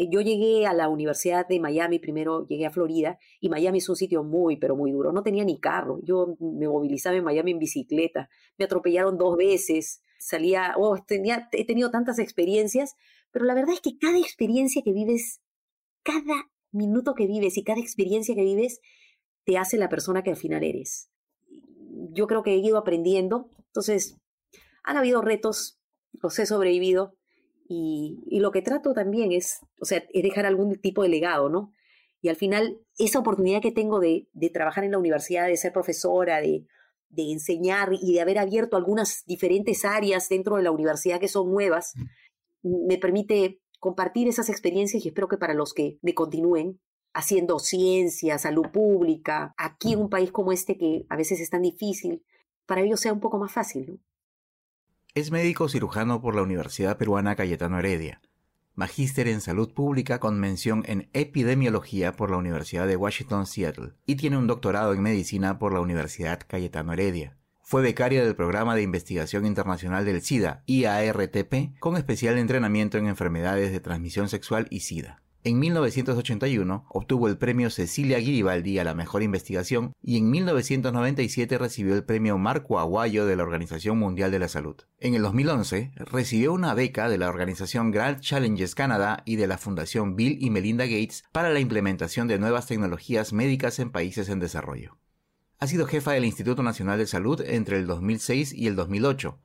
Eh, yo llegué a la Universidad de Miami, primero llegué a Florida, y Miami es un sitio muy, pero muy duro. No tenía ni carro. Yo me movilizaba en Miami en bicicleta. Me atropellaron dos veces. Salía, oh, tenía, he tenido tantas experiencias, pero la verdad es que cada experiencia que vives, cada minuto que vives y cada experiencia que vives, te hace la persona que al final eres. Yo creo que he ido aprendiendo. Entonces, han habido retos, los he sobrevivido, y, lo que trato también es, o sea, es dejar algún tipo de legado, ¿no? Y al final, esa oportunidad que tengo de, trabajar en la universidad, de ser profesora, de, de, enseñar y de haber abierto algunas diferentes áreas dentro de la universidad que son nuevas, me permite compartir esas experiencias y espero que para los que me continúen haciendo ciencia, salud pública, aquí en un país como este que a veces es tan difícil, para ellos sea un poco más fácil, ¿no? Es médico cirujano por la Universidad Peruana Cayetano Heredia, magíster en salud pública con mención en epidemiología por la Universidad de Washington Seattle y tiene un doctorado en medicina por la Universidad Cayetano Heredia. Fue becaria del programa de investigación internacional del SIDA, IARTP, con especial entrenamiento en enfermedades de transmisión sexual y SIDA. En 1981 obtuvo el premio Cecilia Giribaldi a la mejor investigación y en 1997 recibió el premio Marco Aguayo de la Organización Mundial de la Salud. En el 2011 recibió una beca de la organización Grand Challenges Canada y de la Fundación Bill y Melinda Gates para la implementación de nuevas tecnologías médicas en países en desarrollo. Ha sido jefa del Instituto Nacional de Salud entre el 2006 y el 2008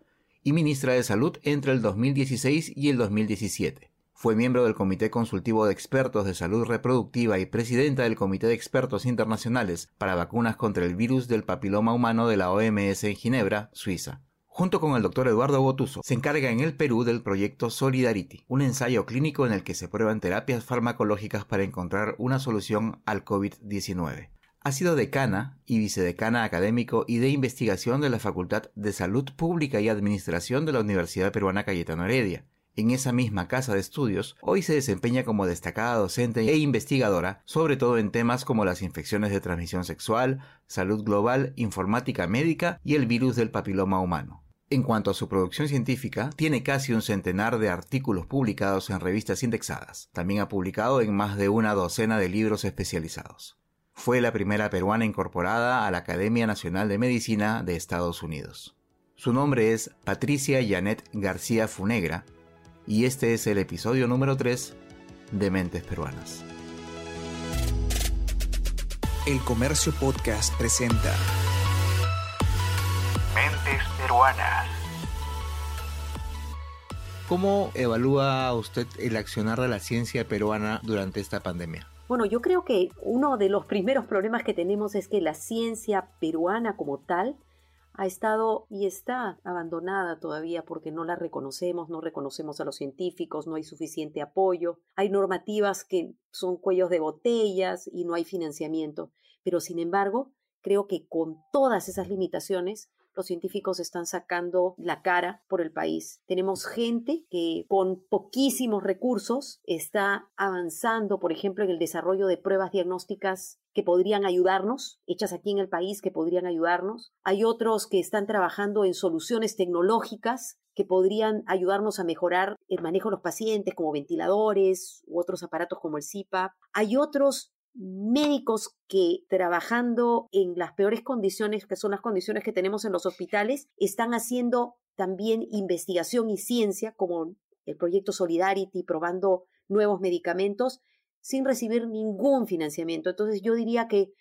y ministra de Salud entre el 2016 y el 2017. Fue miembro del Comité Consultivo de Expertos de Salud Reproductiva y presidenta del Comité de Expertos Internacionales para Vacunas contra el Virus del Papiloma Humano de la OMS en Ginebra, Suiza. Junto con el doctor Eduardo Botuso, se encarga en el Perú del proyecto Solidarity, un ensayo clínico en el que se prueban terapias farmacológicas para encontrar una solución al COVID-19. Ha sido decana y vicedecana académico y de investigación de la Facultad de Salud Pública y Administración de la Universidad Peruana Cayetano Heredia en esa misma casa de estudios, hoy se desempeña como destacada docente e investigadora, sobre todo en temas como las infecciones de transmisión sexual, salud global, informática médica y el virus del papiloma humano. En cuanto a su producción científica, tiene casi un centenar de artículos publicados en revistas indexadas. También ha publicado en más de una docena de libros especializados. Fue la primera peruana incorporada a la Academia Nacional de Medicina de Estados Unidos. Su nombre es Patricia Janet García Funegra y este es el episodio número 3 de Mentes Peruanas. El Comercio Podcast presenta Mentes Peruanas. ¿Cómo evalúa usted el accionar de la ciencia peruana durante esta pandemia? Bueno, yo creo que uno de los primeros problemas que tenemos es que la ciencia peruana como tal ha estado y está abandonada todavía porque no la reconocemos, no reconocemos a los científicos, no hay suficiente apoyo, hay normativas que son cuellos de botellas y no hay financiamiento. Pero sin embargo, creo que con todas esas limitaciones, los científicos están sacando la cara por el país. Tenemos gente que con poquísimos recursos está avanzando, por ejemplo, en el desarrollo de pruebas diagnósticas que podrían ayudarnos, hechas aquí en el país, que podrían ayudarnos. Hay otros que están trabajando en soluciones tecnológicas que podrían ayudarnos a mejorar el manejo de los pacientes, como ventiladores u otros aparatos como el CIPAP. Hay otros médicos que trabajando en las peores condiciones, que son las condiciones que tenemos en los hospitales, están haciendo también investigación y ciencia, como el proyecto Solidarity, probando nuevos medicamentos, sin recibir ningún financiamiento. Entonces yo diría que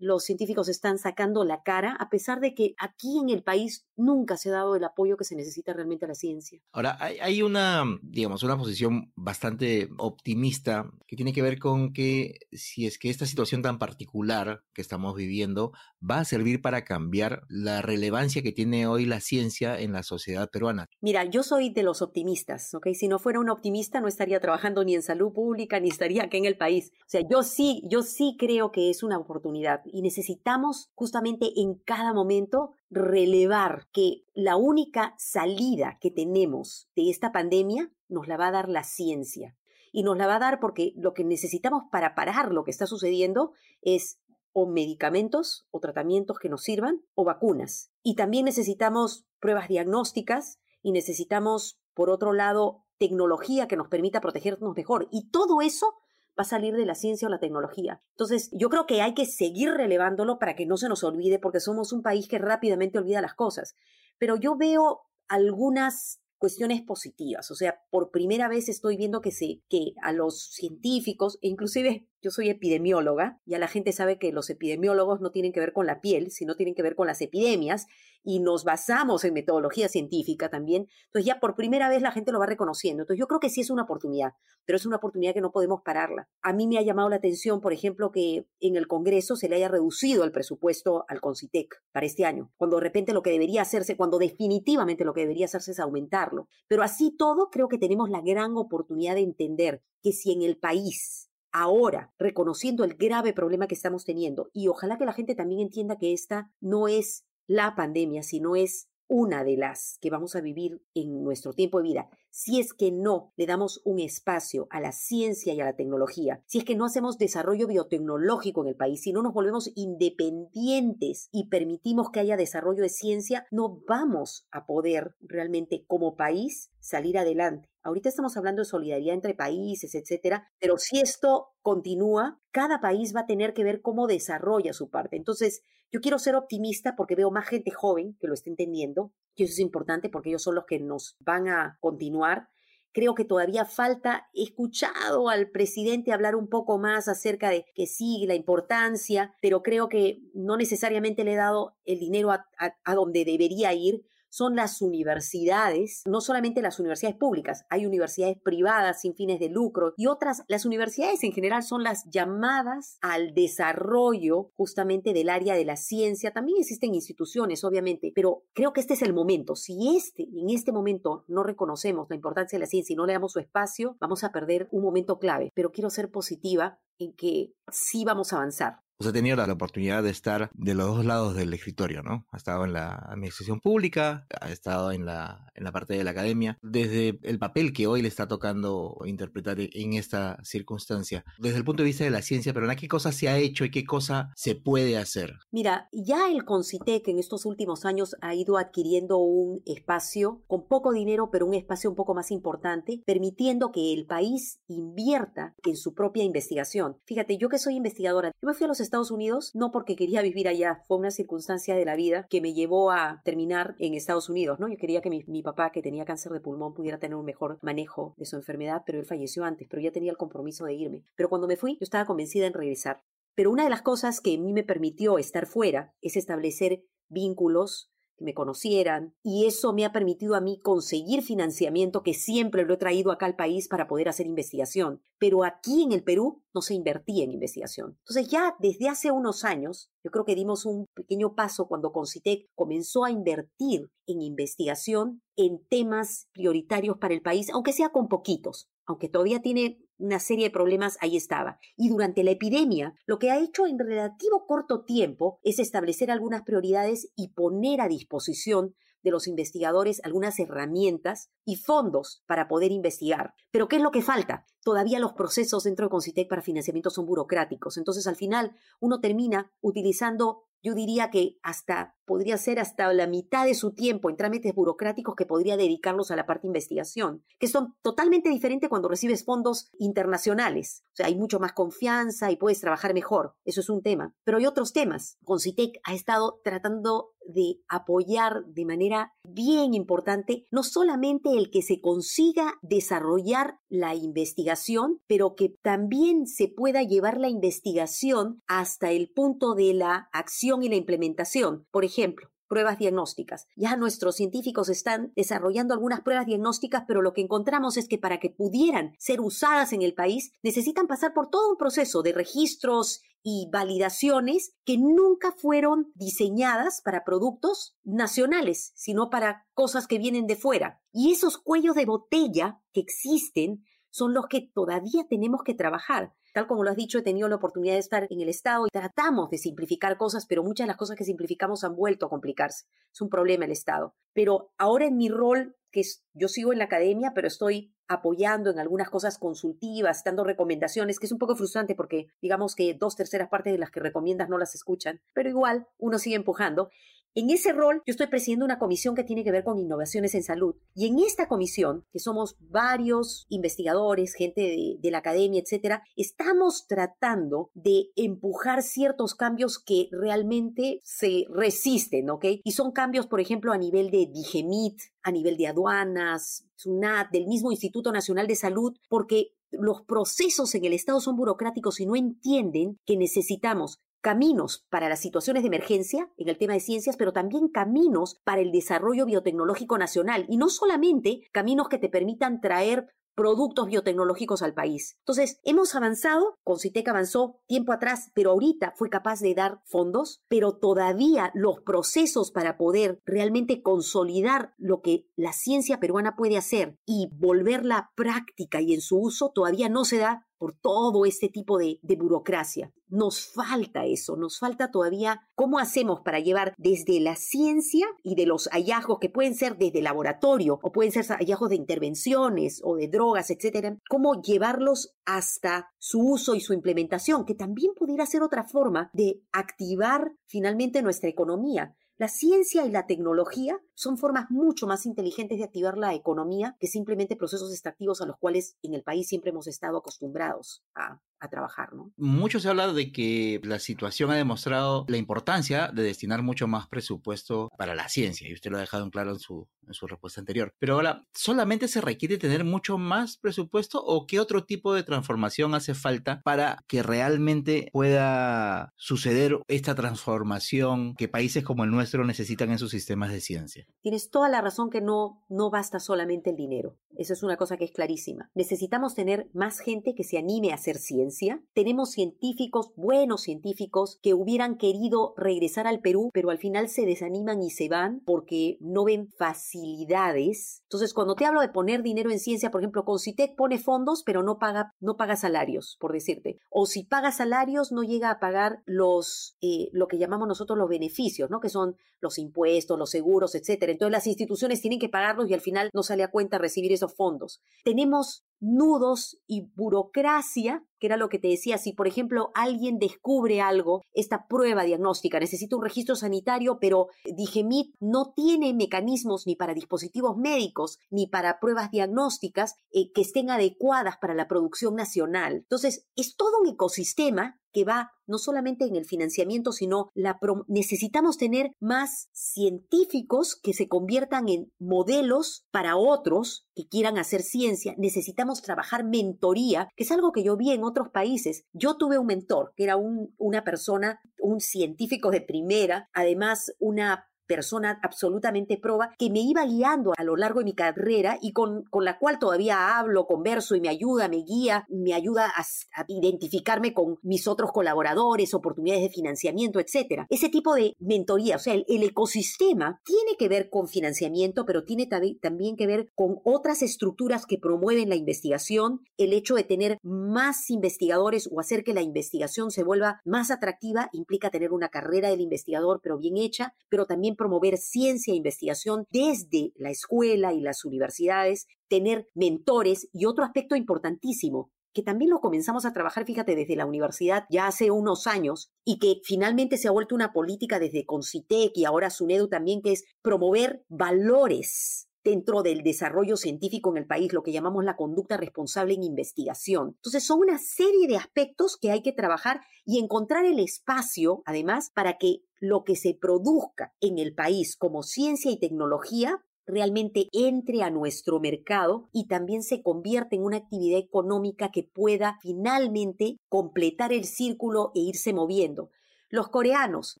los científicos están sacando la cara, a pesar de que aquí en el país nunca se ha dado el apoyo que se necesita realmente a la ciencia. Ahora, hay, una, digamos, una posición bastante optimista que tiene que ver con que si es que esta situación tan particular que estamos viviendo va a servir para cambiar la relevancia que tiene hoy la ciencia en la sociedad peruana. Mira, yo soy de los optimistas, ¿ok? Si no fuera un optimista no estaría trabajando ni en salud pública ni estaría aquí en el país. O sea, yo sí, yo sí creo que es una oportunidad y necesitamos justamente en cada momento relevar que la única salida que tenemos de esta pandemia nos la va a dar la ciencia. Y nos la va a dar porque lo que necesitamos para parar lo que está sucediendo es o medicamentos o tratamientos que nos sirvan o vacunas. Y también necesitamos pruebas diagnósticas y necesitamos, por otro lado, tecnología que nos permita protegernos mejor. Y todo eso va a salir de la ciencia o la tecnología. Entonces, yo creo que hay que seguir relevándolo para que no se nos olvide, porque somos un país que rápidamente olvida las cosas. Pero yo veo algunas cuestiones positivas. O sea, por primera vez estoy viendo que, se, que a los científicos, e inclusive yo soy epidemióloga, ya la gente sabe que los epidemiólogos no tienen que ver con la piel, sino tienen que ver con las epidemias, y nos basamos en metodología científica también. Entonces ya por primera vez la gente lo va reconociendo. Entonces yo creo que sí es una oportunidad, pero es una oportunidad que no podemos pararla. A mí me ha llamado la atención, por ejemplo, que en el Congreso se le haya reducido el presupuesto al CONCITEC para este año, cuando de repente lo que debería hacerse, cuando definitivamente lo que debería hacerse es aumentarlo. Pero así todo, creo que tenemos la gran oportunidad de entender que si en el país ahora, reconociendo el grave problema que estamos teniendo, y ojalá que la gente también entienda que esta no es la pandemia, sino es una de las que vamos a vivir en nuestro tiempo de vida, si es que no le damos un espacio a la ciencia y a la tecnología, si es que no hacemos desarrollo biotecnológico en el país, si no nos volvemos independientes y permitimos que haya desarrollo de ciencia, no vamos a poder realmente como país salir adelante. Ahorita estamos hablando de solidaridad entre países, etcétera, pero si esto continúa, cada país va a tener que ver cómo desarrolla su parte. Entonces, yo quiero ser optimista porque veo más gente joven que lo está entendiendo, y eso es importante porque ellos son los que nos van a continuar. Creo que todavía falta, escuchado al presidente hablar un poco más acerca de que sí, la importancia, pero creo que no necesariamente le he dado el dinero a donde debería ir son las universidades, no solamente las universidades públicas, hay universidades privadas sin fines de lucro y otras, las universidades en general son las llamadas al desarrollo justamente del área de la ciencia. También existen instituciones, obviamente, pero creo que este es el momento. Si este, en este momento no reconocemos la importancia de la ciencia y no le damos su espacio, vamos a perder un momento clave. Pero quiero ser positiva en que sí vamos a avanzar. Usted ha tenido la, oportunidad de estar de los dos lados del escritorio, ¿no? Ha estado en la administración pública, ha estado en la, en la parte de la academia. Desde el papel que hoy le está tocando interpretar en esta circunstancia, desde el punto de vista de la ciencia pero ¿qué cosa se ha hecho y qué cosa se puede hacer? Mira, ya el Concitec en estos últimos años ha ido adquiriendo un espacio con poco dinero, pero un espacio un poco más importante, permitiendo que el país invierta en su propia investigación. Fíjate, yo que soy investigadora, yo me fui a los Estados Unidos no porque quería vivir allá, fue una circunstancia de la vida que me llevó a terminar en Estados Unidos, ¿no? Yo quería que mi, mi papá, que tenía cáncer de pulmón, pudiera tener un mejor manejo de su enfermedad, pero él falleció antes, pero ya tenía el compromiso de irme. Pero cuando me fui, yo estaba convencida en regresar. Pero una de las cosas que a mí me permitió estar fuera es establecer vínculos que me conocieran y eso me ha permitido a mí conseguir financiamiento que siempre lo he traído acá al país para poder hacer investigación. Pero aquí en el Perú no se invertía en investigación. Entonces ya desde hace unos años, yo creo que dimos un pequeño paso cuando Concitec comenzó a invertir en investigación en temas prioritarios para el país, aunque sea con poquitos, aunque todavía tiene una serie de problemas, ahí estaba. Y durante la epidemia, lo que ha hecho en relativo corto tiempo es establecer algunas prioridades y poner a disposición de los investigadores algunas herramientas y fondos para poder investigar. Pero ¿qué es lo que falta? Todavía los procesos dentro de Concitec para financiamiento son burocráticos. Entonces, al final, uno termina utilizando yo diría que hasta podría ser hasta la mitad de su tiempo en trámites burocráticos que podría dedicarlos a la parte de investigación, que son totalmente diferentes cuando recibes fondos internacionales. O sea, hay mucho más confianza y puedes trabajar mejor. Eso es un tema. Pero hay otros temas. Concitec ha estado tratando de apoyar de manera bien importante no solamente el que se consiga desarrollar la investigación, pero que también se pueda llevar la investigación hasta el punto de la acción y la implementación. Por ejemplo, pruebas diagnósticas. Ya nuestros científicos están desarrollando algunas pruebas diagnósticas, pero lo que encontramos es que para que pudieran ser usadas en el país necesitan pasar por todo un proceso de registros y validaciones que nunca fueron diseñadas para productos nacionales, sino para cosas que vienen de fuera. Y esos cuellos de botella que existen son los que todavía tenemos que trabajar. Tal como lo has dicho, he tenido la oportunidad de estar en el Estado y tratamos de simplificar cosas, pero muchas de las cosas que simplificamos han vuelto a complicarse. Es un problema el Estado. Pero ahora en mi rol, que yo sigo en la academia, pero estoy apoyando en algunas cosas consultivas, dando recomendaciones, que es un poco frustrante porque digamos que dos terceras partes de las que recomiendas no las escuchan, pero igual uno sigue empujando. En ese rol, yo estoy presidiendo una comisión que tiene que ver con innovaciones en salud. Y en esta comisión, que somos varios investigadores, gente de, la academia, etcétera, estamos tratando de empujar ciertos cambios que realmente se resisten, ¿ok? Y son cambios, por ejemplo, a nivel de Digemit, a nivel de aduanas, SUNAT, del mismo Instituto Nacional de Salud, porque los procesos en el Estado son burocráticos y no entienden que necesitamos caminos para las situaciones de emergencia en el tema de ciencias, pero también caminos para el desarrollo biotecnológico nacional y no solamente caminos que te permitan traer productos biotecnológicos al país. Entonces, hemos avanzado, Concitec avanzó tiempo atrás, pero ahorita fue capaz de dar fondos, pero todavía los procesos para poder realmente consolidar lo que la ciencia peruana puede hacer y volverla práctica y en su uso todavía no se da por todo este tipo de, de, burocracia. Nos falta eso, nos falta todavía cómo hacemos para llevar desde la ciencia y de los hallazgos que pueden ser desde laboratorio o pueden ser hallazgos de intervenciones o de drogas, etcétera, cómo llevarlos hasta su uso y su implementación, que también pudiera ser otra forma de activar finalmente nuestra economía. La ciencia y la tecnología son formas mucho más inteligentes de activar la economía que simplemente procesos extractivos a los cuales en el país siempre hemos estado acostumbrados a, trabajar, ¿no? Mucho se habla de que la situación ha demostrado la importancia de destinar mucho más presupuesto para la ciencia, y usted lo ha dejado en claro en su respuesta anterior. Pero ahora, ¿solamente se requiere tener mucho más presupuesto o qué otro tipo de transformación hace falta para que realmente pueda suceder esta transformación que países como el nuestro necesitan en sus sistemas de ciencia? Tienes toda la razón que no, no basta solamente el dinero. Eso es una cosa que es clarísima. Necesitamos tener más gente que se anime a hacer ciencia. Tenemos científicos, buenos científicos, que hubieran querido regresar al Perú, pero al final se desaniman y se van porque no ven facilidades. Entonces, cuando te hablo de poner dinero en ciencia, por ejemplo, Concitec pone fondos, pero no paga, no paga salarios, por decirte. O si paga salarios, no llega a pagar los, eh, lo que llamamos nosotros los beneficios, ¿no? Que son los impuestos, los seguros, Entonces, las instituciones tienen que pagarlos y al final no sale a cuenta recibir esos fondos. Tenemos nudos y burocracia, que era lo que te decía, si por ejemplo alguien descubre algo, esta prueba diagnóstica, necesita un registro sanitario, pero Digemit no tiene mecanismos ni para dispositivos médicos ni para pruebas diagnósticas eh, que estén adecuadas para la producción nacional. Entonces, es todo un ecosistema que va no solamente en el financiamiento, sino la necesitamos tener más científicos que se conviertan en modelos para otros que quieran hacer ciencia. Necesitamos trabajar mentoría, que es algo que yo vi en otros países. Yo tuve un mentor, que era un, una persona, un científico de primera, además una persona absolutamente proba que me iba guiando a lo largo de mi carrera y con, con la cual todavía hablo, converso y me ayuda, me guía, me ayuda a, identificarme con mis otros colaboradores, oportunidades de financiamiento, etcétera. Ese tipo de mentoría, o sea, el, ecosistema tiene que ver con financiamiento, pero tiene también que ver con otras estructuras que promueven la investigación, el hecho de tener más investigadores o hacer que la investigación se vuelva más atractiva implica tener una carrera del investigador, pero bien hecha, pero también promover ciencia e investigación desde la escuela y las universidades, tener mentores y otro aspecto importantísimo, que también lo comenzamos a trabajar, fíjate, desde la universidad ya hace unos años y que finalmente se ha vuelto una política desde Concitec y ahora SUNEDU también, que es promover valores dentro del desarrollo científico en el país, lo que llamamos la conducta responsable en investigación. Entonces, son una serie de aspectos que hay que trabajar y encontrar el espacio, además, para que lo que se produzca en el país como ciencia y tecnología realmente entre a nuestro mercado y también se convierte en una actividad económica que pueda finalmente completar el círculo e irse moviendo. Los coreanos,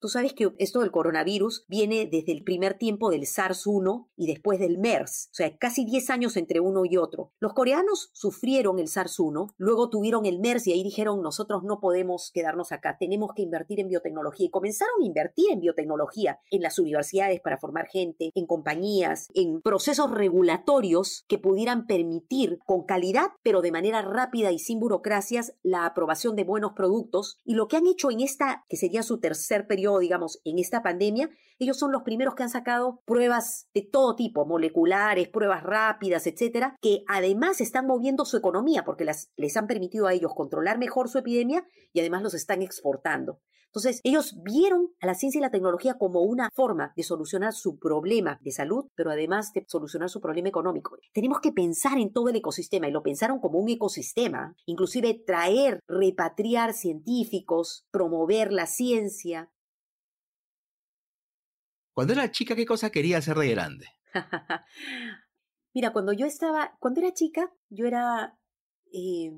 tú sabes que esto del coronavirus viene desde el primer tiempo del SARS-1 y después del MERS, o sea, casi 10 años entre uno y otro. Los coreanos sufrieron el SARS-1, luego tuvieron el MERS y ahí dijeron, nosotros no podemos quedarnos acá, tenemos que invertir en biotecnología. Y comenzaron a invertir en biotecnología en las universidades para formar gente, en compañías, en procesos regulatorios que pudieran permitir con calidad, pero de manera rápida y sin burocracias, la aprobación de buenos productos. Y lo que han hecho en esta, que sería su tercer periodo, digamos, en esta pandemia, ellos son los primeros que han sacado pruebas de todo tipo, moleculares, pruebas rápidas, etcétera, que además están moviendo su economía porque las, les han permitido a ellos controlar mejor su epidemia y además los están exportando. Entonces, ellos vieron a la ciencia y la tecnología como una forma de solucionar su problema de salud, pero además de solucionar su problema económico. Tenemos que pensar en todo el ecosistema y lo pensaron como un ecosistema, inclusive traer, repatriar científicos, promover la ciencia. Cuando era chica, ¿qué cosa quería hacer de grande? Mira, cuando yo estaba, cuando era chica, yo era eh,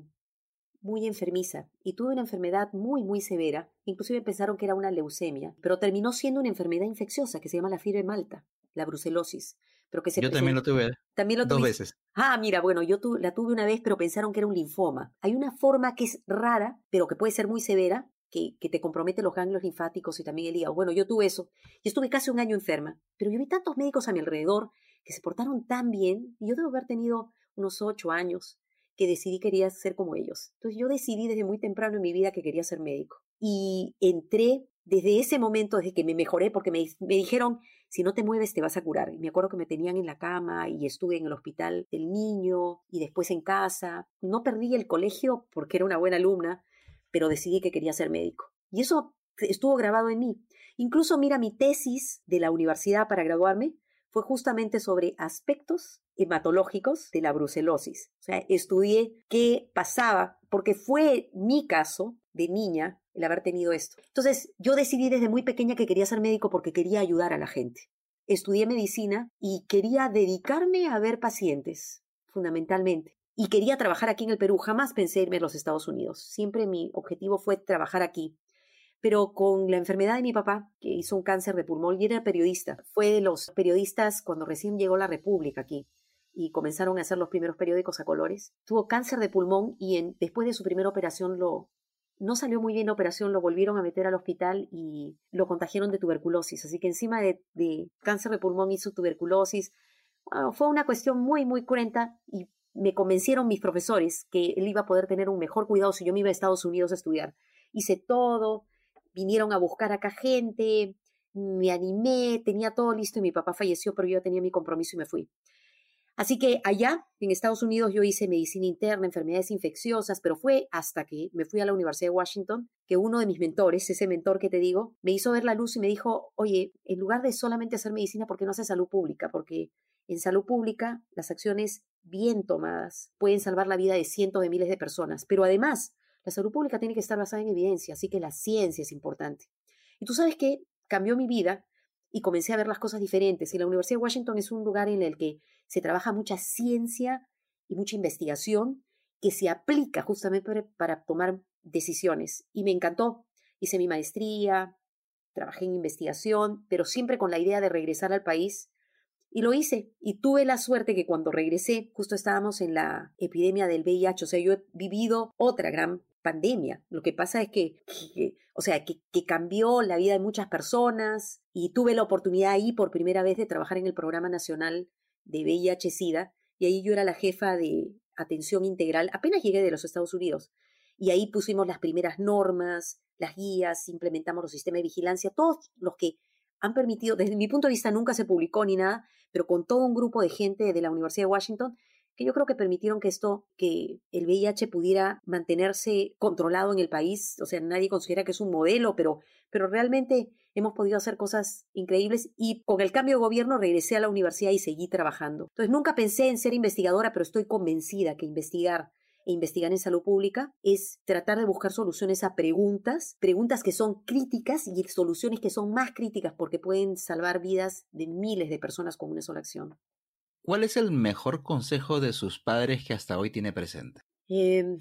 muy enfermiza y tuve una enfermedad muy, muy severa. Inclusive pensaron que era una leucemia, pero terminó siendo una enfermedad infecciosa que se llama la fiebre malta, la brucelosis. Pero que se yo también lo tuve. También lo Dos veces. Ah, mira, bueno, yo la tuve una vez, pero pensaron que era un linfoma. Hay una forma que es rara, pero que puede ser muy severa, que, que, te compromete los ganglios linfáticos y también el hígado. Bueno, yo tuve eso. Y estuve casi un año enferma. Pero yo vi tantos médicos a mi alrededor que se portaron tan bien. Y yo debo haber tenido unos ocho años que decidí quería ser como ellos. Entonces yo decidí desde muy temprano en mi vida que quería ser médico. Y entré desde ese momento, desde que me mejoré, porque me, me, dijeron, si no te mueves te vas a curar. Y me acuerdo que me tenían en la cama y estuve en el hospital del niño y después en casa. No perdí el colegio porque era una buena alumna, pero decidí que quería ser médico. Y eso estuvo grabado en mí. Incluso mira mi tesis de la universidad para graduarme, fue justamente sobre aspectos hematológicos de la brucelosis. O sea, estudié qué pasaba, porque fue mi caso de niña el haber tenido esto. Entonces, yo decidí desde muy pequeña que quería ser médico porque quería ayudar a la gente. Estudié medicina y quería dedicarme a ver pacientes, fundamentalmente. Y quería trabajar aquí en el Perú. Jamás pensé irme a los Estados Unidos. Siempre mi objetivo fue trabajar aquí pero con la enfermedad de mi papá, que hizo un cáncer de pulmón y era periodista, fue de los periodistas cuando recién llegó la República aquí y comenzaron a hacer los primeros periódicos a colores. Tuvo cáncer de pulmón y después de su primera operación lo, no salió muy bien la operación, lo volvieron a meter al hospital y lo contagiaron de tuberculosis. Así que encima de, de cáncer de pulmón hizo tuberculosis. Fue una cuestión muy, muy cruenta y me convencieron mis profesores que él iba a poder tener un mejor cuidado si yo me iba a Estados Unidos a estudiar. Hice todo, vinieron a buscar acá gente, me animé, tenía todo listo y mi papá falleció, pero yo tenía mi compromiso y me fui. Así que allá, en Estados Unidos, yo hice medicina interna, enfermedades infecciosas, pero fue hasta que me fui a la Universidad de Washington que uno de mis mentores, ese mentor que te digo, me hizo ver la luz y me dijo, oye, en lugar de solamente hacer medicina, ¿por qué no haces salud pública? Porque en salud pública las acciones bien tomadas pueden salvar la vida de cientos de miles de personas, pero además la salud pública tiene que estar basada en evidencia, así que la ciencia es importante. Y tú sabes que cambió mi vida y comencé a ver las cosas diferentes. Y la Universidad de Washington es un lugar en el que se trabaja mucha ciencia y mucha investigación que se aplica justamente para tomar decisiones. Y me encantó. Hice mi maestría, trabajé en investigación, pero siempre con la idea de regresar al país. Y lo hice. Y tuve la suerte que cuando regresé, justo estábamos en la epidemia del VIH. O sea, yo he vivido otra gran pandemia. Lo que pasa es que, o sea, que, que, cambió la vida de muchas personas y tuve la oportunidad ahí por primera vez de trabajar en el Programa Nacional de VIH-Sida y ahí yo era la jefa de atención integral. Apenas llegué de los Estados Unidos y ahí pusimos las primeras normas, las guías, implementamos los sistemas de vigilancia, todos los que han permitido, desde mi punto de vista nunca se publicó ni nada, pero con todo un grupo de gente de la Universidad de Washington que yo creo que permitieron que esto, que el VIH pudiera mantenerse controlado en el país. O sea, nadie considera que es un modelo, pero, pero realmente hemos podido hacer cosas increíbles y con el cambio de gobierno regresé a la universidad y seguí trabajando. Entonces nunca pensé en ser investigadora, pero estoy convencida que investigar e investigar en salud pública es tratar de buscar soluciones a preguntas, preguntas que son críticas y soluciones que son más críticas porque pueden salvar vidas de miles de personas con una sola acción. ¿Cuál es el mejor consejo de sus padres que hasta hoy tiene presente? Eh,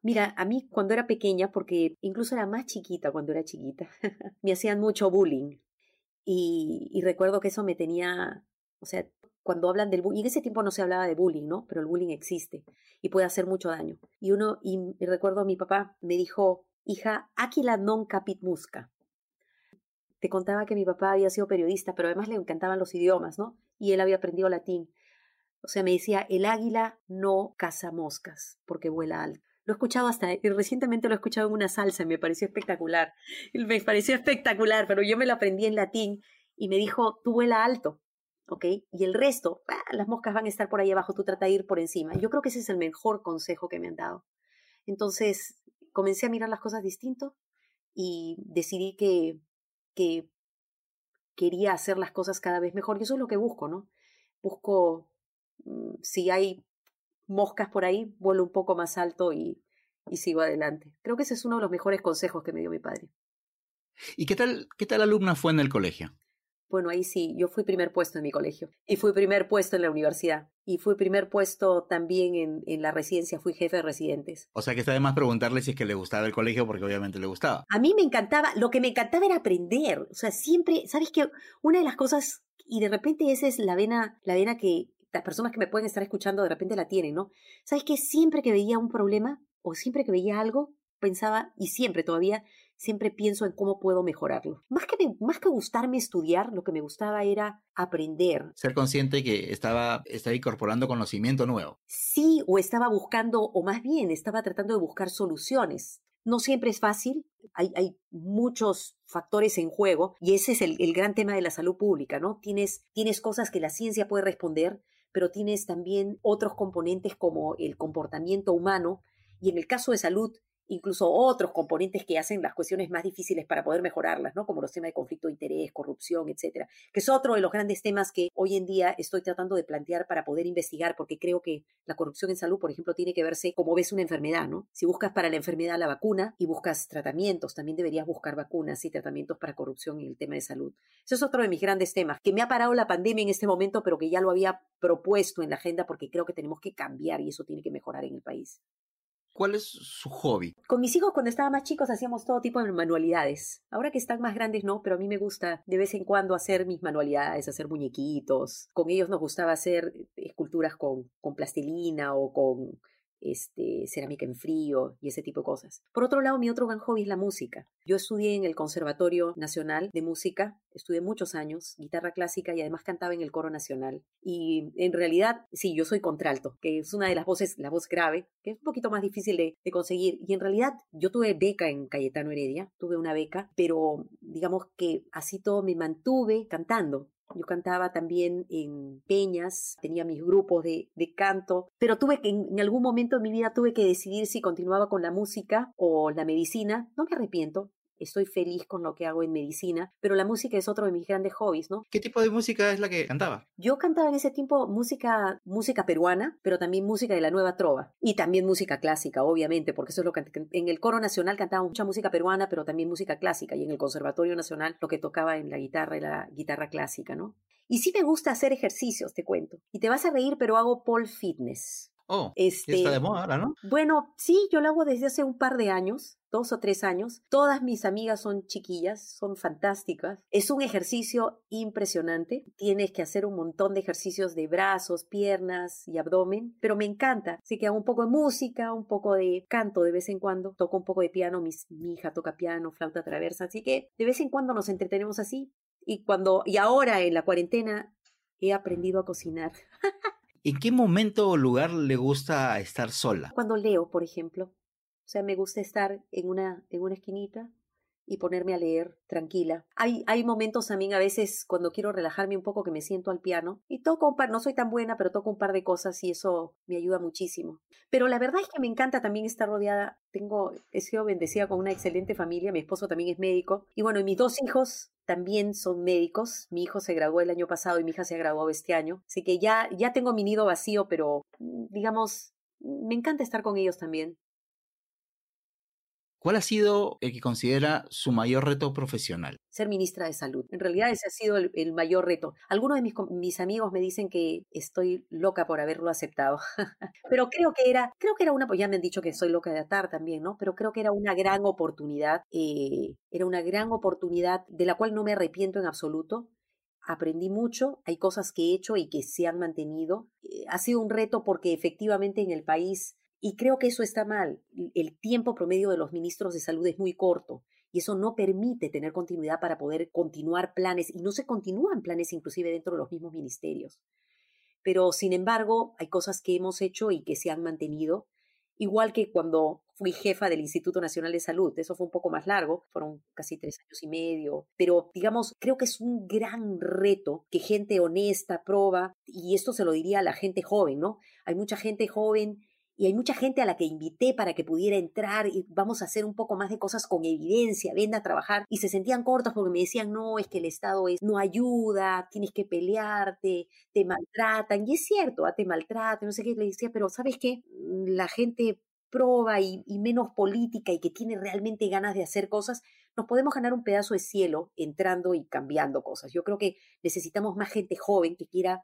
mira, a mí cuando era pequeña, porque incluso era más chiquita cuando era chiquita, me hacían mucho bullying. Y, y, recuerdo que eso me tenía, o sea, cuando hablan del bullying, en ese tiempo no se hablaba de bullying, ¿no? Pero el bullying existe y puede hacer mucho daño. Y uno, y, y recuerdo a mi papá, me dijo, hija, aquila non capit musca. Te contaba que mi papá había sido periodista, pero además le encantaban los idiomas, ¿no? Y él había aprendido latín. O sea, me decía, el águila no caza moscas porque vuela alto. Lo he escuchado hasta, y recientemente lo he escuchado en una salsa y me pareció espectacular. Me pareció espectacular, pero yo me lo aprendí en latín y me dijo, tú vuela alto, ¿ok? Y el resto, ah, las moscas van a estar por ahí abajo, tú trata de ir por encima. Yo creo que ese es el mejor consejo que me han dado. Entonces, comencé a mirar las cosas distinto y decidí que, que quería hacer las cosas cada vez mejor. Y eso es lo que busco, ¿no? Busco, si hay moscas por ahí, vuelo un poco más alto y, y sigo adelante. Creo que ese es uno de los mejores consejos que me dio mi padre. ¿Y qué tal, qué tal alumna fue en el colegio? Bueno, ahí sí, yo fui primer puesto en mi colegio y fui primer puesto en la universidad y fui primer puesto también en, en, la residencia, fui jefe de residentes. O sea que está de más preguntarle si es que le gustaba el colegio porque obviamente le gustaba. A mí me encantaba, lo que me encantaba era aprender, o sea, siempre, ¿sabes qué? Una de las cosas, y de repente esa es la vena, la vena que las personas que me pueden estar escuchando de repente la tienen, ¿no? ¿Sabes qué? Siempre que veía un problema o siempre que veía algo, pensaba, y siempre todavía, siempre pienso en cómo puedo mejorarlo. Más que, más que gustarme estudiar, lo que me gustaba era aprender. Ser consciente que estaba, estaba incorporando conocimiento nuevo. Sí, o estaba buscando, o más bien, estaba tratando de buscar soluciones. No siempre es fácil, hay, hay muchos factores en juego y ese es el, el, gran tema de la salud pública, ¿no? Tienes, tienes cosas que la ciencia puede responder, pero tienes también otros componentes como el comportamiento humano y en el caso de salud incluso otros componentes que hacen las cuestiones más difíciles para poder mejorarlas, ¿no? Como los temas de conflicto de interés, corrupción, etcétera, que es otro de los grandes temas que hoy en día estoy tratando de plantear para poder investigar, porque creo que la corrupción en salud, por ejemplo, tiene que verse como ves una enfermedad, ¿no? Si buscas para la enfermedad la vacuna y buscas tratamientos, también deberías buscar vacunas y tratamientos para corrupción en el tema de salud. Eso es otro de mis grandes temas, que me ha parado la pandemia en este momento, pero que ya lo había propuesto en la agenda porque creo que tenemos que cambiar y eso tiene que mejorar en el país. ¿Cuál es su hobby? Con mis hijos cuando estaban más chicos hacíamos todo tipo de manualidades. Ahora que están más grandes no, pero a mí me gusta de vez en cuando hacer mis manualidades, hacer muñequitos. Con ellos nos gustaba hacer esculturas con, con plastilina o con este, cerámica en frío y ese tipo de cosas. Por otro lado, mi otro gran hobby es la música. Yo estudié en el Conservatorio Nacional de Música, estudié muchos años guitarra clásica y además cantaba en el coro nacional. Y en realidad, sí, yo soy contralto, que es una de las voces, la voz grave, que es un poquito más difícil de, de conseguir. Y en realidad, yo tuve beca en Cayetano Heredia, tuve una beca, pero digamos que así todo me mantuve cantando. Yo cantaba también en peñas, tenía mis grupos de, de canto, pero tuve que, en, algún momento de mi vida tuve que decidir si continuaba con la música o la medicina. No me arrepiento, estoy feliz con lo que hago en medicina, pero la música es otro de mis grandes hobbies, ¿no? ¿Qué tipo de música es la que cantaba? Yo cantaba en ese tiempo música, música peruana, pero también música de la nueva trova y también música clásica, obviamente, porque eso es lo que en el coro nacional cantaba mucha música peruana, pero también música clásica y en el conservatorio nacional lo que tocaba en la guitarra y la guitarra clásica, ¿no? Y sí me gusta hacer ejercicios, te cuento. Y te vas a reír, pero hago pole fitness. Oh, este, está de moda ahora, ¿no? Bueno, sí, yo lo hago desde hace un par de años dos o tres años. Todas mis amigas son chiquillas, son fantásticas. Es un ejercicio impresionante. Tienes que hacer un montón de ejercicios de brazos, piernas y abdomen, pero me encanta. Así que hago un poco de música, un poco de canto de vez en cuando. Toco un poco de piano, mi, mi hija toca piano, flauta traversa. Así que de vez en cuando nos entretenemos así. Y cuando, y ahora en la cuarentena he aprendido a cocinar. ¿En qué momento o lugar le gusta estar sola? Cuando leo, por ejemplo. O sea, me gusta estar en una, en una esquinita y ponerme a leer tranquila. Hay, hay momentos también a veces cuando quiero relajarme un poco que me siento al piano y toco un par, no soy tan buena, pero toco un par de cosas y eso me ayuda muchísimo. Pero la verdad es que me encanta también estar rodeada. Tengo, he sido bendecida con una excelente familia, mi esposo también es médico y bueno, y mis dos hijos también son médicos. Mi hijo se graduó el año pasado y mi hija se graduó este año. Así que ya, ya tengo mi nido vacío, pero digamos, me encanta estar con ellos también. ¿Cuál ha sido el que considera su mayor reto profesional? Ser ministra de Salud. En realidad ese ha sido el, mayor reto. Algunos de mis, mis, amigos me dicen que estoy loca por haberlo aceptado, pero creo que era, creo que era una, pues ya me han dicho que soy loca de atar también, ¿no? Pero creo que era una gran oportunidad, eh, era una gran oportunidad de la cual no me arrepiento en absoluto aprendí mucho, hay cosas que he hecho y que se han mantenido. Eh, ha sido un reto porque efectivamente en el país y creo que eso está mal. El tiempo promedio de los ministros de salud es muy corto y eso no permite tener continuidad para poder continuar planes y no se continúan planes inclusive dentro de los mismos ministerios. Pero sin embargo, hay cosas que hemos hecho y que se han mantenido igual que cuando fui jefa del Instituto Nacional de Salud. Eso fue un poco más largo, fueron casi tres años y medio. Pero, digamos, creo que es un gran reto que gente honesta, proba, y esto se lo diría a la gente joven, ¿no? Hay mucha gente joven y hay mucha gente a la que invité para que pudiera entrar y vamos a hacer un poco más de cosas con evidencia, ven a trabajar y se sentían cortos porque me decían, no, es que el Estado es, no ayuda, tienes que pelearte, te maltratan, y es cierto, ah, te maltratan, no sé qué, le decía, pero ¿sabes qué? La gente proba y, y menos política y que tiene realmente ganas de hacer cosas, nos podemos ganar un pedazo de cielo entrando y cambiando cosas. Yo creo que necesitamos más gente joven que quiera,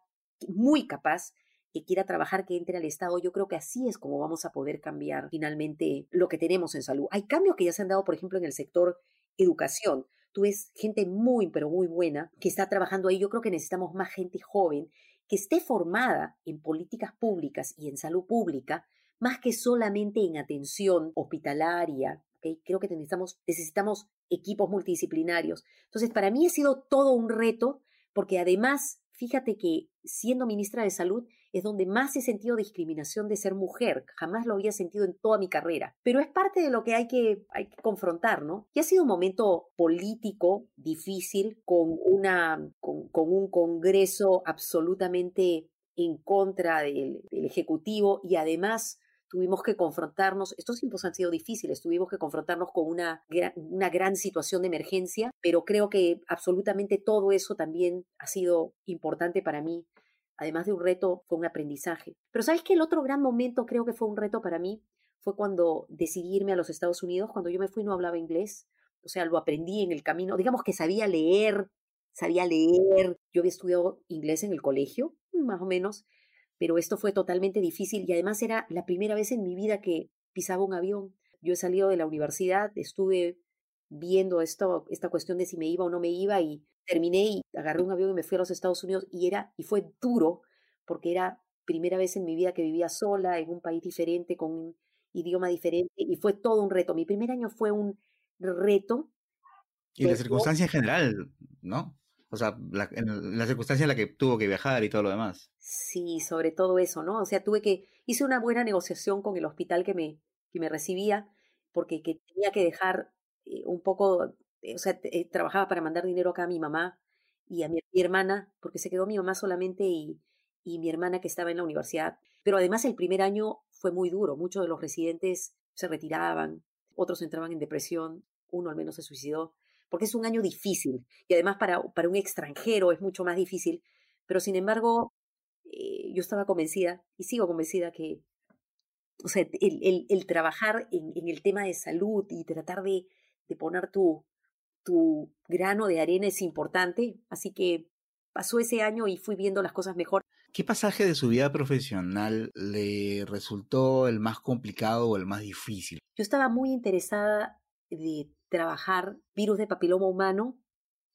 muy capaz, que quiera trabajar, que entre al Estado. Yo creo que así es como vamos a poder cambiar finalmente lo que tenemos en salud. Hay cambios que ya se han dado, por ejemplo, en el sector educación. Tú ves gente muy, pero muy buena que está trabajando ahí. Yo creo que necesitamos más gente joven que esté formada en políticas públicas y en salud pública, más que solamente en atención hospitalaria. Creo que necesitamos, necesitamos equipos multidisciplinarios. Entonces, para mí ha sido todo un reto, porque además Fíjate que siendo ministra de Salud es donde más he sentido discriminación de ser mujer. Jamás lo había sentido en toda mi carrera. Pero es parte de lo que hay que, hay que confrontar, ¿no? Y ha sido un momento político difícil con, una, con, un Congreso absolutamente en contra del, del Ejecutivo y además tuvimos que confrontarnos, estos tiempos han sido difíciles, tuvimos que confrontarnos con una, una gran situación de emergencia, pero creo que absolutamente todo eso también ha sido importante para mí. Además de un reto, fue un aprendizaje. Pero sabes que el otro gran momento creo que fue un reto para mí fue cuando decidí irme a los Estados Unidos. Cuando yo me fui no hablaba inglés, o sea, lo aprendí en el camino. Digamos que sabía leer, sabía leer. Yo había estudiado inglés en el colegio, más o menos, pero esto fue totalmente difícil y además era la primera vez en mi vida que pisaba un avión. Yo he salido de la universidad, estuve viendo esto, esta cuestión de si me iba o no me iba y terminé y agarré un avión y me fui a los Estados Unidos y era y fue duro porque era primera vez en mi vida que vivía sola en un país diferente con un idioma diferente y fue todo un reto. Mi primer año fue un reto. Y la circunstancia en general, ¿no? O sea, la, la circunstancia en la que tuvo que viajar y todo lo demás. Sí, sobre todo eso, ¿no? O sea, tuve que, hice una buena negociación con el hospital que me, que me recibía, porque que tenía que dejar eh, un poco, o sea, eh, trabajaba para mandar dinero acá a mi mamá y a mi, hermana, porque se quedó mi mamá solamente y, y mi hermana que estaba en la universidad. Pero además el primer año fue muy duro, muchos de los residentes se retiraban, otros entraban en depresión, uno al menos se suicidó porque es un año difícil y además para, para un extranjero es mucho más difícil, pero sin embargo eh, yo estaba convencida y sigo convencida que, o sea, el, el, trabajar en, en, el tema de salud y tratar de, de poner tu, tu grano de arena es importante, así que pasó ese año y fui viendo las cosas mejor. ¿Qué pasaje de su vida profesional le resultó el más complicado o el más difícil? Yo estaba muy interesada de trabajar virus de papiloma humano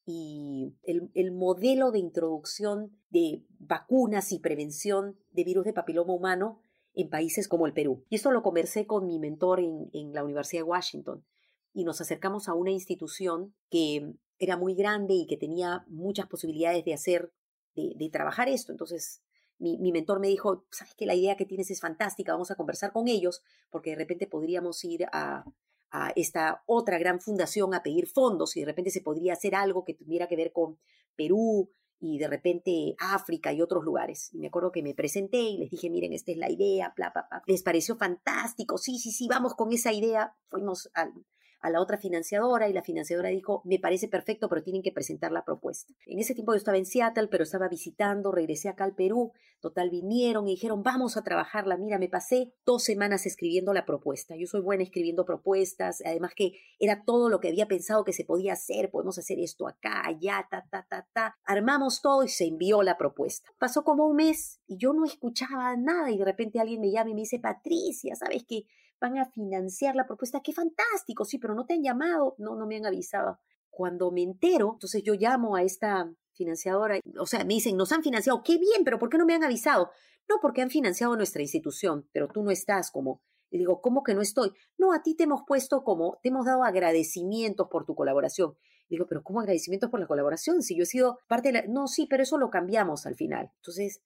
y el, modelo de introducción de vacunas y prevención de virus de papiloma humano en países como el Perú. Y esto lo conversé con mi mentor en, en la Universidad de Washington y nos acercamos a una institución que era muy grande y que tenía muchas posibilidades de hacer, de, trabajar esto. Entonces, mi, mi, mentor me dijo, sabes que la idea que tienes es fantástica, vamos a conversar con ellos, porque de repente podríamos ir a, a esta otra gran fundación a pedir fondos y de repente se podría hacer algo que tuviera que ver con Perú y de repente África y otros lugares. Y me acuerdo que me presenté y les dije, miren, esta es la idea, bla, bla, bla. Les pareció fantástico, sí, sí, sí, vamos con esa idea. Fuimos al, a la otra financiadora y la financiadora dijo, me parece perfecto, pero tienen que presentar la propuesta. En ese tiempo yo estaba en Seattle, pero estaba visitando, regresé acá al Perú, total vinieron y dijeron, vamos a trabajarla. Mira, me pasé dos semanas escribiendo la propuesta. Yo soy buena escribiendo propuestas, además que era todo lo que había pensado que se podía hacer, podemos hacer esto acá, allá, ta, ta, ta, ta. Armamos todo y se envió la propuesta. Pasó como un mes y yo no escuchaba nada y de repente alguien me llama y me dice, Patricia, ¿sabes qué? Van a financiar la propuesta, qué fantástico, sí, pero no te han llamado, no, no me han avisado. Cuando me entero, entonces yo llamo a esta financiadora, o sea, me dicen, nos han financiado, qué bien, pero ¿por qué no me han avisado? No, porque han financiado nuestra institución, pero tú no estás como, y digo, ¿cómo que no estoy? No, a ti te hemos puesto como, te hemos dado agradecimientos por tu colaboración. digo, pero ¿cómo agradecimientos por la colaboración? Si yo he sido parte de la... No, sí, pero eso lo cambiamos al final. Entonces,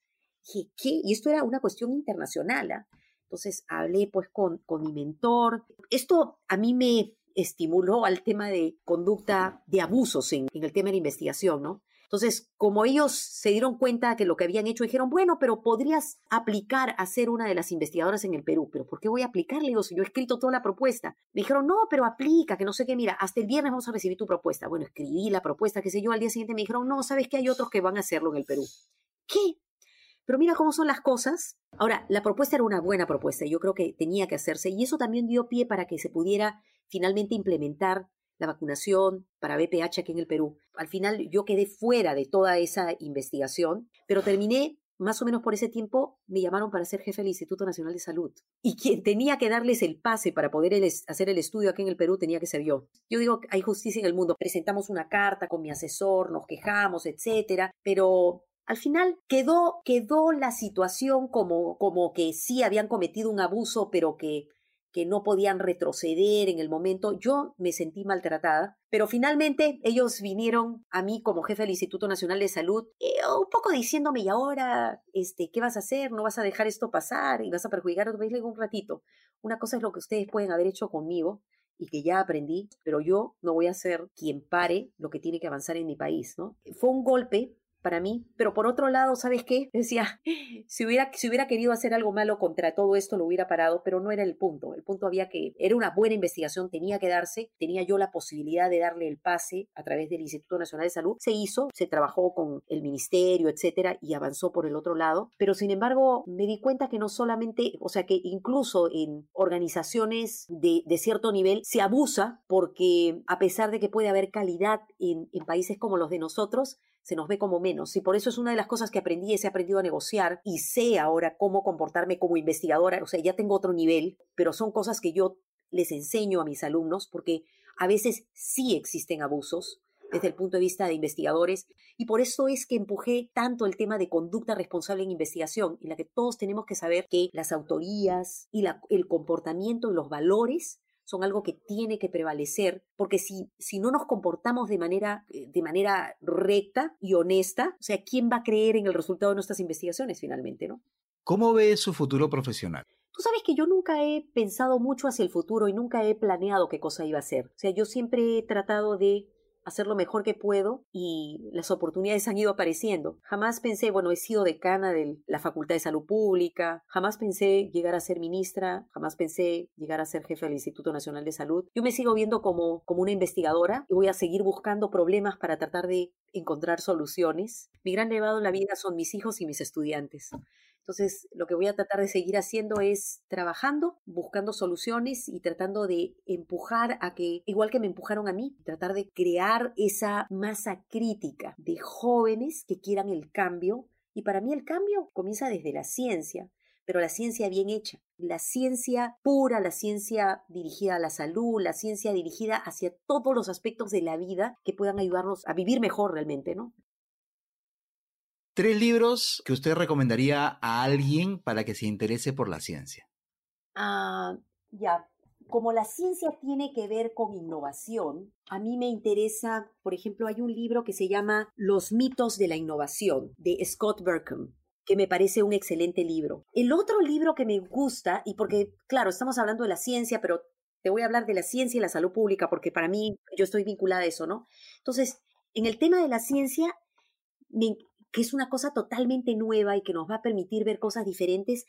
dije, ¿qué? Y esto era una cuestión internacional. ¿ah? Entonces hablé pues con, con mi mentor. Esto a mí me estimuló al tema de conducta de abusos en, en el tema de la investigación, ¿no? Entonces, como ellos se dieron cuenta que lo que habían hecho, dijeron, bueno, pero podrías aplicar a ser una de las investigadoras en el Perú. ¿Pero por qué voy a aplicar? Le digo, si yo he escrito toda la propuesta. Me dijeron, no, pero aplica, que no sé qué, mira, hasta el viernes vamos a recibir tu propuesta. Bueno, escribí la propuesta, qué sé yo, al día siguiente me dijeron, no, sabes que hay otros que van a hacerlo en el Perú. ¿Qué? Pero mira cómo son las cosas. Ahora, la propuesta era una buena propuesta, yo creo que tenía que hacerse y eso también dio pie para que se pudiera finalmente implementar la vacunación para BPH aquí en el Perú. Al final yo quedé fuera de toda esa investigación, pero terminé más o menos por ese tiempo me llamaron para ser jefe del Instituto Nacional de Salud. Y quien tenía que darles el pase para poder hacer el estudio aquí en el Perú tenía que ser yo. Yo digo, hay justicia en el mundo. Presentamos una carta con mi asesor, nos quejamos, etcétera, pero al final quedó, quedó la situación como, como que sí habían cometido un abuso, pero que que no podían retroceder en el momento. Yo me sentí maltratada, pero finalmente ellos vinieron a mí como jefe del Instituto Nacional de Salud, eh, un poco diciéndome, ¿y ahora este, qué vas a hacer? ¿No vas a dejar esto pasar y vas a perjudicar a tu país? un ratito, una cosa es lo que ustedes pueden haber hecho conmigo y que ya aprendí, pero yo no voy a ser quien pare lo que tiene que avanzar en mi país, ¿no? Fue un golpe para mí. Pero por otro lado, ¿sabes qué? Decía, si hubiera, si hubiera querido hacer algo malo contra todo esto, lo hubiera parado, pero no era el punto. El punto había que, era una buena investigación, tenía que darse, tenía yo la posibilidad de darle el pase a través del Instituto Nacional de Salud. Se hizo, se trabajó con el ministerio, etcétera, y avanzó por el otro lado. Pero sin embargo, me di cuenta que no solamente, o sea, que incluso en organizaciones de, de cierto nivel se abusa porque a pesar de que puede haber calidad en, en países como los de nosotros, se nos ve como menos. Y por eso es una de las cosas que aprendí, es he aprendido a negociar y sé ahora cómo comportarme como investigadora. O sea, ya tengo otro nivel, pero son cosas que yo les enseño a mis alumnos porque a veces sí existen abusos desde el punto de vista de investigadores y por eso es que empujé tanto el tema de conducta responsable en investigación, en la que todos tenemos que saber que las autorías y el comportamiento y los valores son algo que tiene que prevalecer, porque si, si no nos comportamos de manera, eh, de manera recta y honesta, o sea, ¿quién va a creer en el resultado de nuestras investigaciones finalmente, no? ¿Cómo ve su futuro profesional? Tú sabes que yo nunca he pensado mucho hacia el futuro y nunca he planeado qué cosa iba a ser. O sea, yo siempre he tratado de hacer lo mejor que puedo y las oportunidades han ido apareciendo. Jamás pensé, bueno, he sido decana de la Facultad de Salud Pública, jamás pensé llegar a ser ministra, jamás pensé llegar a ser jefe del Instituto Nacional de Salud. Yo me sigo viendo como, como una investigadora y voy a seguir buscando problemas para tratar de encontrar soluciones. Mi gran levado en la vida son mis hijos y mis estudiantes. Entonces, lo que voy a tratar de seguir haciendo es trabajando, buscando soluciones y tratando de empujar a que, igual que me empujaron a mí, tratar de crear esa masa crítica de jóvenes que quieran el cambio. Y para mí el cambio comienza desde la ciencia, pero la ciencia bien hecha, la ciencia pura, la ciencia dirigida a la salud, la ciencia dirigida hacia todos los aspectos de la vida que puedan ayudarnos a vivir mejor realmente, ¿no? Tres libros que usted recomendaría a alguien para que se interese por la ciencia. Ah, ya. Como la ciencia tiene que ver con innovación, a mí me interesa, por ejemplo, hay un libro que se llama Los mitos de la innovación, de Scott Berkham que me parece un excelente libro. El otro libro que me gusta, y porque, claro, estamos hablando de la ciencia, pero te voy a hablar de la ciencia y la salud pública, porque para mí yo estoy vinculada a eso, ¿no? Entonces, en el tema de la ciencia, me, que es una cosa totalmente nueva y que nos va a permitir ver cosas diferentes.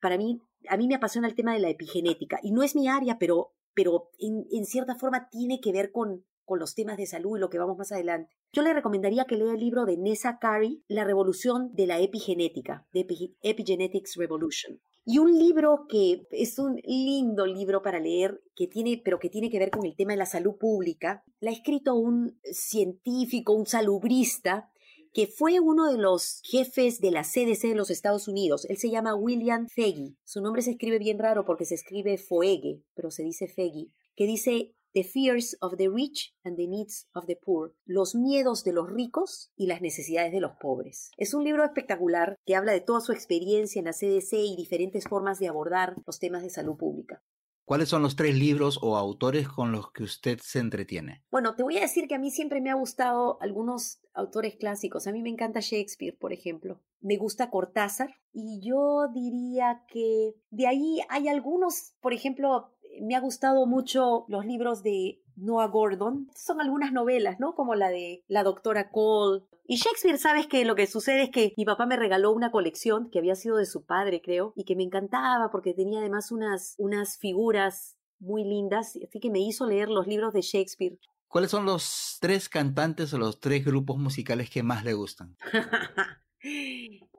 Para mí, a mí me apasiona el tema de la epigenética y no es mi área, pero, pero en, cierta forma tiene que ver con, con los temas de salud y lo que vamos más adelante. Yo le recomendaría que lea el libro de Nessa Carey, La revolución de la epigenética, de Epigenetics Revolution. Y un libro que es un lindo libro para leer, que tiene, pero que tiene que ver con el tema de la salud pública, la ha escrito un científico, un salubrista, que fue uno de los jefes de la CDC de los Estados Unidos. Él se llama William Feggy. Su nombre se escribe bien raro porque se escribe Foege, pero se dice Feggy, que dice The Fears of the Rich and the Needs of the Poor, los miedos de los ricos y las necesidades de los pobres. Es un libro espectacular que habla de toda su experiencia en la CDC y diferentes formas de abordar los temas de salud pública. ¿Cuáles son los tres libros o autores con los que usted se entretiene? Bueno, te voy a decir que a mí siempre me ha gustado algunos autores clásicos. A mí me encanta Shakespeare, por ejemplo. Me gusta Cortázar. Y yo diría que de ahí hay algunos, por ejemplo, me ha gustado mucho los libros de Noah Gordon. Son algunas novelas, ¿no? Como la de La doctora Cole. Y Shakespeare, sabes que lo que sucede es que mi papá me regaló una colección que había sido de su padre, creo, y que me encantaba porque tenía además unas, unas figuras muy lindas, así que me hizo leer los libros de Shakespeare. ¿Cuáles son los tres cantantes o los tres grupos musicales que más le gustan?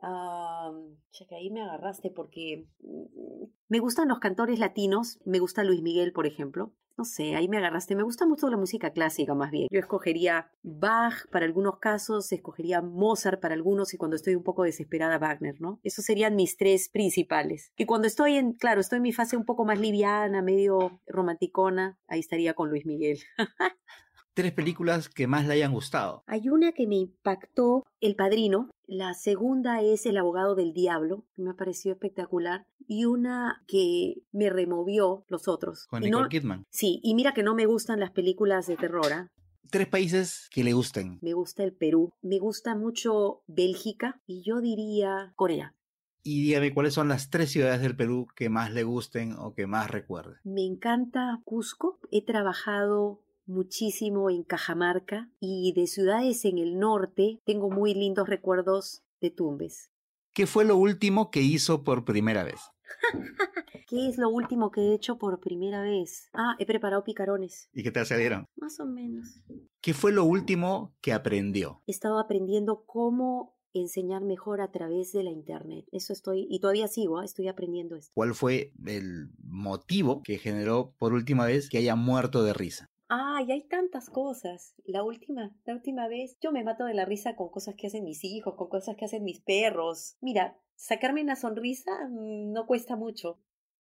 um, que ahí me agarraste porque mm, me gustan los cantores latinos, me gusta Luis Miguel, por ejemplo. No sé, ahí me agarraste. Me gusta mucho la música clásica más bien. Yo escogería Bach para algunos casos, escogería Mozart para algunos y cuando estoy un poco desesperada Wagner, ¿no? Esos serían mis tres principales. Y cuando estoy en, claro, estoy en mi fase un poco más liviana, medio romanticona, ahí estaría con Luis Miguel. tres películas que más le hayan gustado. Hay una que me impactó, El Padrino. La segunda es El Abogado del Diablo, que me pareció espectacular. Y una que me removió los otros. Con Nicole Kidman. Sí, y mira que no me gustan las películas de terror. ¿ah? Tres países que le gusten. Me gusta el Perú, me gusta mucho Bélgica y yo diría Corea. Y dígame cuáles son las tres ciudades del Perú que más le gusten o que más recuerde. Me encanta Cusco. He trabajado muchísimo en Cajamarca y de ciudades en el norte tengo muy lindos recuerdos de Tumbes. ¿Qué fue lo último que hizo por primera vez? ¿Qué es lo último que he hecho por primera vez? Ah, he preparado picarones. ¿Y qué te salieron? Más o menos. ¿Qué fue lo último que aprendió? He estado aprendiendo cómo enseñar mejor a través de la internet. Eso estoy, y todavía sigo, ¿ah? estoy aprendiendo esto. ¿Cuál fue el motivo que generó por última vez que haya muerto de risa? Ay, hay tantas cosas. La última, la última vez, yo me mato de la risa con cosas que hacen mis hijos, con cosas que hacen mis perros. Mira, sacarme una sonrisa mm, no cuesta mucho.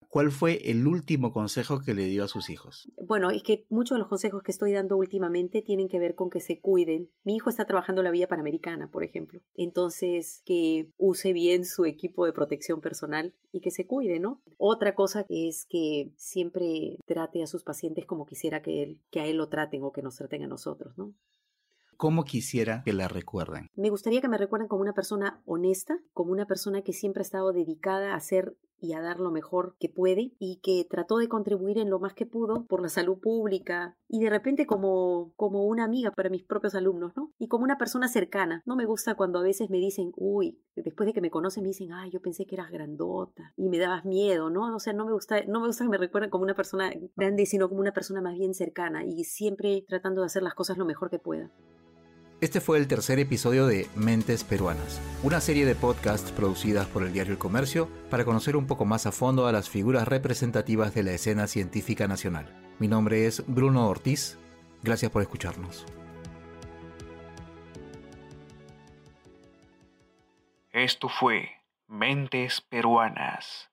¿Cuál fue el último consejo que le dio a sus hijos? Bueno, es que muchos de los consejos que estoy dando últimamente tienen que ver con que se cuiden. Mi hijo está trabajando en la Vía Panamericana, por ejemplo. Entonces, que use bien su equipo de protección personal y que se cuide, ¿no? Otra cosa es que siempre trate a sus pacientes como quisiera que, él, que a él lo traten o que nos traten a nosotros, ¿no? ¿Cómo quisiera que la recuerden? Me gustaría que me recuerden como una persona honesta, como una persona que siempre ha estado dedicada a hacer y a dar lo mejor que puede y que trató de contribuir en lo más que pudo por la salud pública y de repente como, como una amiga para mis propios alumnos, ¿no? Y como una persona cercana. No me gusta cuando a veces me dicen, uy, después de que me conocen me dicen, ay, yo pensé que eras grandota y me dabas miedo, ¿no? O sea, no me gusta, no me gusta que me recuerden como una persona grande, sino como una persona más bien cercana y siempre tratando de hacer las cosas lo mejor que pueda. Este fue el tercer episodio de Mentes Peruanas, una serie de podcasts producidas por el diario El Comercio para conocer un poco más a fondo a las figuras representativas de la escena científica nacional. Mi nombre es Bruno Ortiz, gracias por escucharnos. Esto fue Mentes Peruanas.